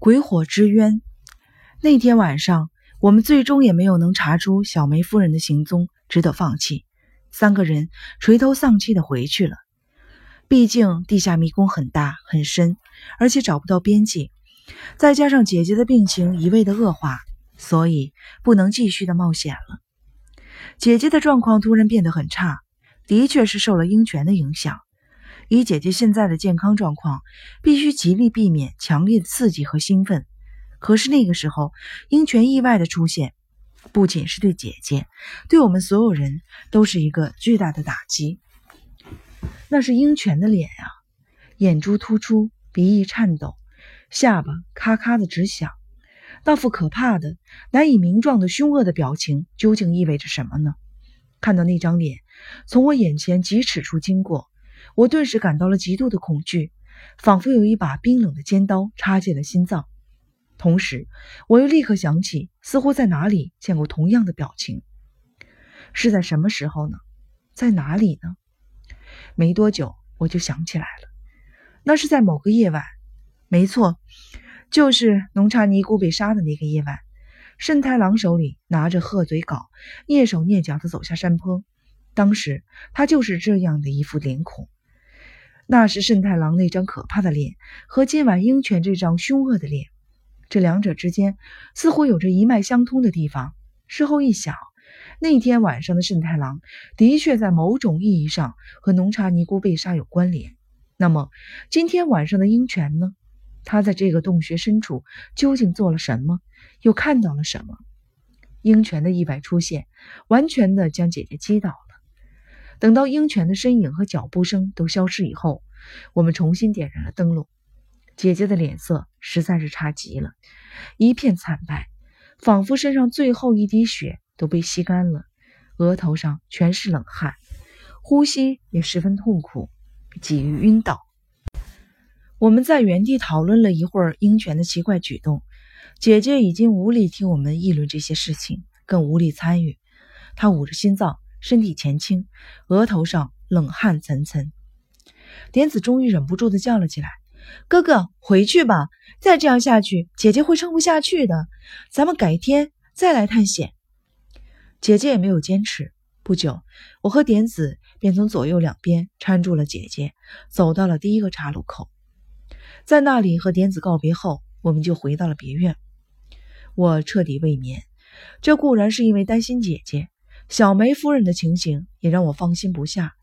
鬼火之渊。那天晚上，我们最终也没有能查出小梅夫人的行踪，只得放弃。三个人垂头丧气的回去了。毕竟地下迷宫很大很深，而且找不到边际，再加上姐姐的病情一味的恶化，所以不能继续的冒险了。姐姐的状况突然变得很差，的确是受了鹰泉的影响。以姐姐现在的健康状况，必须极力避免强烈的刺激和兴奋。可是那个时候，鹰泉意外的出现，不仅是对姐姐，对我们所有人都是一个巨大的打击。那是鹰泉的脸啊，眼珠突出，鼻翼颤抖，下巴咔咔的直响。那副可怕的、难以名状的凶恶的表情，究竟意味着什么呢？看到那张脸从我眼前几尺处经过。我顿时感到了极度的恐惧，仿佛有一把冰冷的尖刀插进了心脏。同时，我又立刻想起，似乎在哪里见过同样的表情。是在什么时候呢？在哪里呢？没多久，我就想起来了，那是在某个夜晚。没错，就是农差尼姑被杀的那个夜晚。慎太郎手里拿着鹤嘴镐，蹑手蹑脚地走下山坡。当时他就是这样的一副脸孔。那是慎太郎那张可怕的脸和今晚鹰犬这张凶恶的脸，这两者之间似乎有着一脉相通的地方。事后一想，那天晚上的慎太郎的确在某种意义上和浓茶尼姑被杀有关联。那么今天晚上的鹰犬呢？他在这个洞穴深处究竟做了什么？又看到了什么？鹰犬的意外出现，完全的将姐姐击倒了。等到鹰犬的身影和脚步声都消失以后，我们重新点燃了灯笼。姐姐的脸色实在是差极了，一片惨白，仿佛身上最后一滴血都被吸干了，额头上全是冷汗，呼吸也十分痛苦，几欲晕倒。我们在原地讨论了一会儿鹰犬的奇怪举动，姐姐已经无力听我们议论这些事情，更无力参与。她捂着心脏。身体前倾，额头上冷汗涔涔。点子终于忍不住的叫了起来：“哥哥，回去吧！再这样下去，姐姐会撑不下去的。咱们改天再来探险。”姐姐也没有坚持。不久，我和点子便从左右两边搀住了姐姐，走到了第一个岔路口。在那里和点子告别后，我们就回到了别院。我彻底未眠，这固然是因为担心姐姐。小梅夫人的情形也让我放心不下。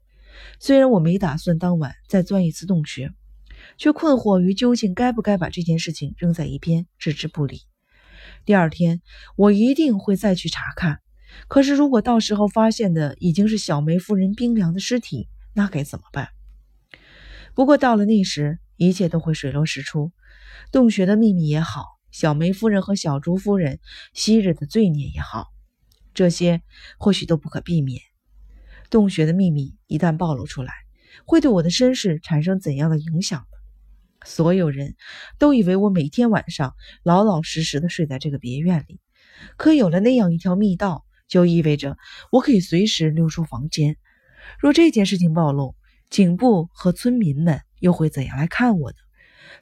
虽然我没打算当晚再钻一次洞穴，却困惑于究竟该不该把这件事情扔在一边，置之不理。第二天我一定会再去查看。可是如果到时候发现的已经是小梅夫人冰凉的尸体，那该怎么办？不过到了那时，一切都会水落石出。洞穴的秘密也好，小梅夫人和小竹夫人昔日的罪孽也好。这些或许都不可避免。洞穴的秘密一旦暴露出来，会对我的身世产生怎样的影响呢？所有人都以为我每天晚上老老实实的睡在这个别院里，可有了那样一条密道，就意味着我可以随时溜出房间。若这件事情暴露，警部和村民们又会怎样来看我呢？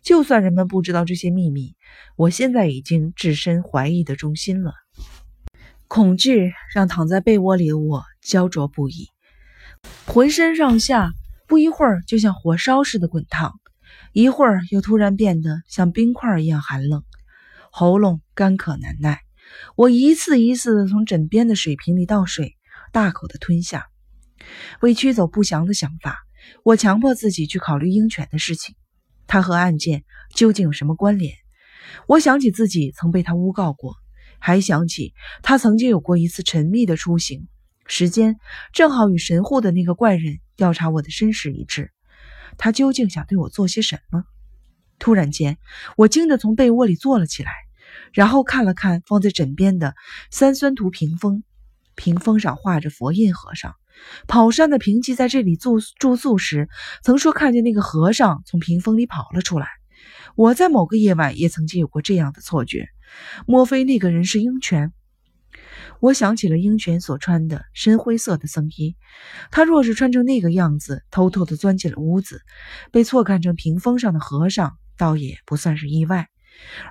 就算人们不知道这些秘密，我现在已经置身怀疑的中心了。恐惧让躺在被窝里的我焦灼不已，浑身上下不一会儿就像火烧似的滚烫，一会儿又突然变得像冰块一样寒冷，喉咙干渴难耐。我一次一次的从枕边的水瓶里倒水，大口的吞下。为驱走不祥的想法，我强迫自己去考虑鹰犬的事情，他和案件究竟有什么关联？我想起自己曾被他诬告过。还想起他曾经有过一次神秘的出行，时间正好与神户的那个怪人调查我的身世一致。他究竟想对我做些什么？突然间，我惊得从被窝里坐了起来，然后看了看放在枕边的三酸图屏风，屏风上画着佛印和尚。跑山的平吉在这里住住宿时，曾说看见那个和尚从屏风里跑了出来。我在某个夜晚也曾经有过这样的错觉。莫非那个人是鹰犬？我想起了鹰犬所穿的深灰色的僧衣。他若是穿成那个样子，偷偷的钻进了屋子，被错看成屏风上的和尚，倒也不算是意外。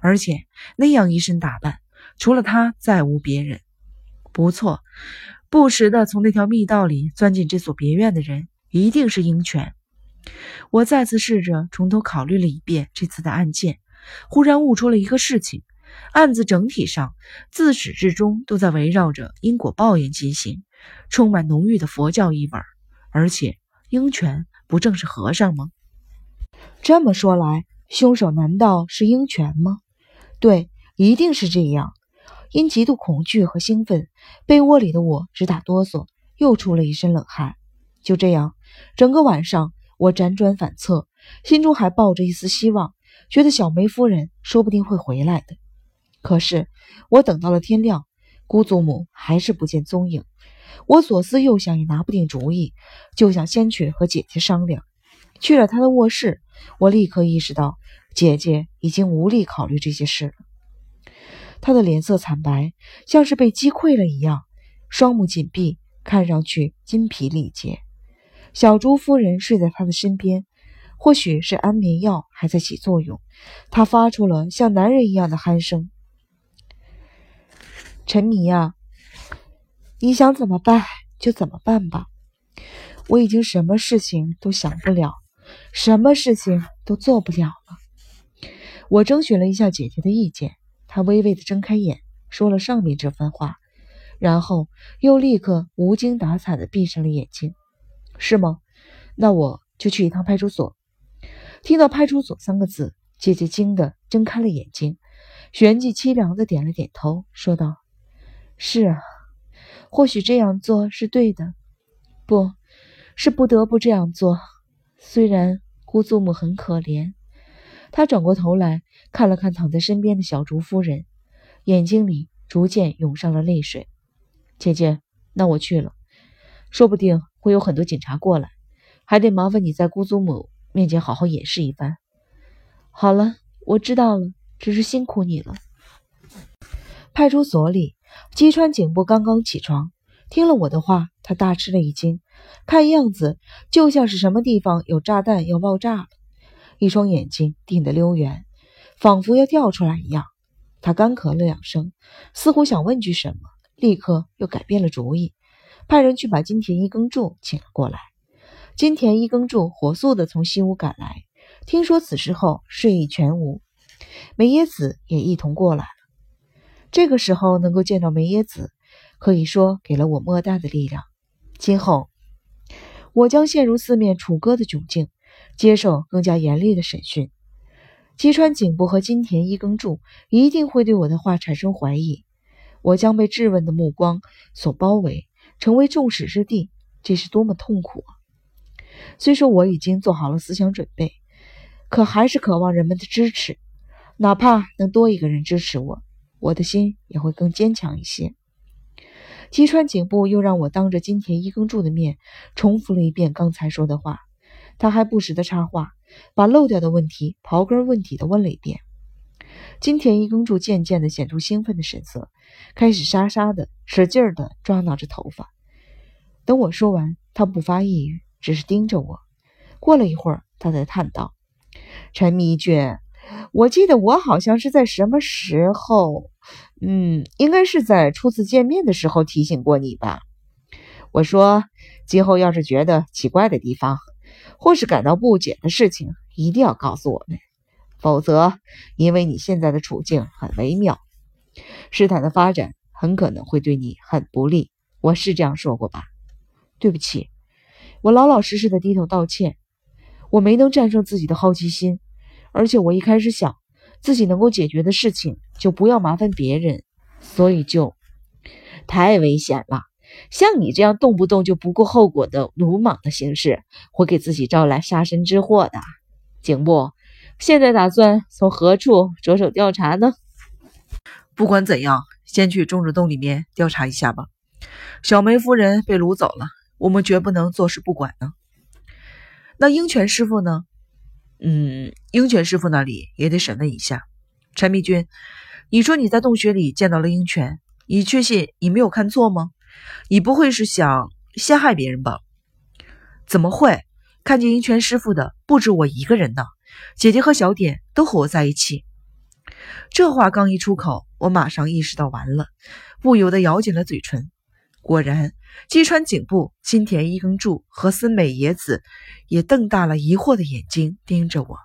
而且那样一身打扮，除了他再无别人。不错，不时的从那条密道里钻进这所别院的人，一定是鹰犬。我再次试着从头考虑了一遍这次的案件，忽然悟出了一个事情：案子整体上自始至终都在围绕着因果报应进行，充满浓郁的佛教意味。而且，鹰犬不正是和尚吗？这么说来，凶手难道是鹰犬吗？对，一定是这样。因极度恐惧和兴奋，被窝里的我直打哆嗦，又出了一身冷汗。就这样，整个晚上我辗转反侧，心中还抱着一丝希望，觉得小梅夫人说不定会回来的。可是，我等到了天亮，姑祖母还是不见踪影。我左思右想也拿不定主意，就想先去和姐姐商量。去了她的卧室，我立刻意识到姐姐已经无力考虑这些事了。她的脸色惨白，像是被击溃了一样，双目紧闭，看上去筋疲力竭。小朱夫人睡在她的身边，或许是安眠药还在起作用，她发出了像男人一样的鼾声。陈迷啊，你想怎么办就怎么办吧，我已经什么事情都想不了。什么事情都做不了了。我征询了一下姐姐的意见，她微微的睁开眼，说了上面这番话，然后又立刻无精打采的闭上了眼睛。是吗？那我就去一趟派出所。听到“派出所”三个字，姐姐惊得睁开了眼睛，旋即凄凉的点了点头，说道：“是啊，或许这样做是对的，不是不得不这样做。”虽然姑祖母很可怜，她转过头来看了看躺在身边的小竹夫人，眼睛里逐渐涌上了泪水。姐姐，那我去了，说不定会有很多警察过来，还得麻烦你在姑祖母面前好好演示一番。好了，我知道了，只是辛苦你了。派出所里，击川警部刚刚起床，听了我的话，他大吃了一惊。看样子就像是什么地方有炸弹要爆炸了，一双眼睛定得溜圆，仿佛要掉出来一样。他干咳了两声，似乎想问句什么，立刻又改变了主意，派人去把金田一耕助请了过来。金田一耕助火速地从西屋赶来，听说此事后睡意全无。梅耶子也一同过来。这个时候能够见到梅耶子，可以说给了我莫大的力量。今后。我将陷入四面楚歌的窘境，接受更加严厉的审讯。吉川警部和金田一耕助一定会对我的话产生怀疑，我将被质问的目光所包围，成为众矢之的，这是多么痛苦啊！虽说我已经做好了思想准备，可还是渴望人们的支持，哪怕能多一个人支持我，我的心也会更坚强一些。吉川警部又让我当着金田一耕助的面重复了一遍刚才说的话，他还不时的插话，把漏掉的问题刨根问底的问了一遍。金田一耕助渐渐的显出兴奋的神色，开始沙沙的使劲的抓挠着头发。等我说完，他不发一语，只是盯着我。过了一会儿，他才叹道：“沉迷卷。”我记得我好像是在什么时候，嗯，应该是在初次见面的时候提醒过你吧。我说，今后要是觉得奇怪的地方，或是感到不解的事情，一定要告诉我们，否则，因为你现在的处境很微妙，事态的发展很可能会对你很不利。我是这样说过吧？对不起，我老老实实的低头道歉，我没能战胜自己的好奇心。而且我一开始想，自己能够解决的事情就不要麻烦别人，所以就太危险了。像你这样动不动就不顾后果的鲁莽的行事，会给自己招来杀身之祸的。警部，现在打算从何处着手调查呢？不管怎样，先去种植洞里面调查一下吧。小梅夫人被掳走了，我们绝不能坐视不管呢。那鹰犬师傅呢？嗯，鹰犬师傅那里也得审问一下。陈密君，你说你在洞穴里见到了鹰犬，你确信你没有看错吗？你不会是想陷害别人吧？怎么会？看见鹰犬师傅的不止我一个人呢，姐姐和小点都和我在一起。这话刚一出口，我马上意识到完了，不由得咬紧了嘴唇。果然，击穿颈部、金田一耕助和森美野子也瞪大了疑惑的眼睛盯着我。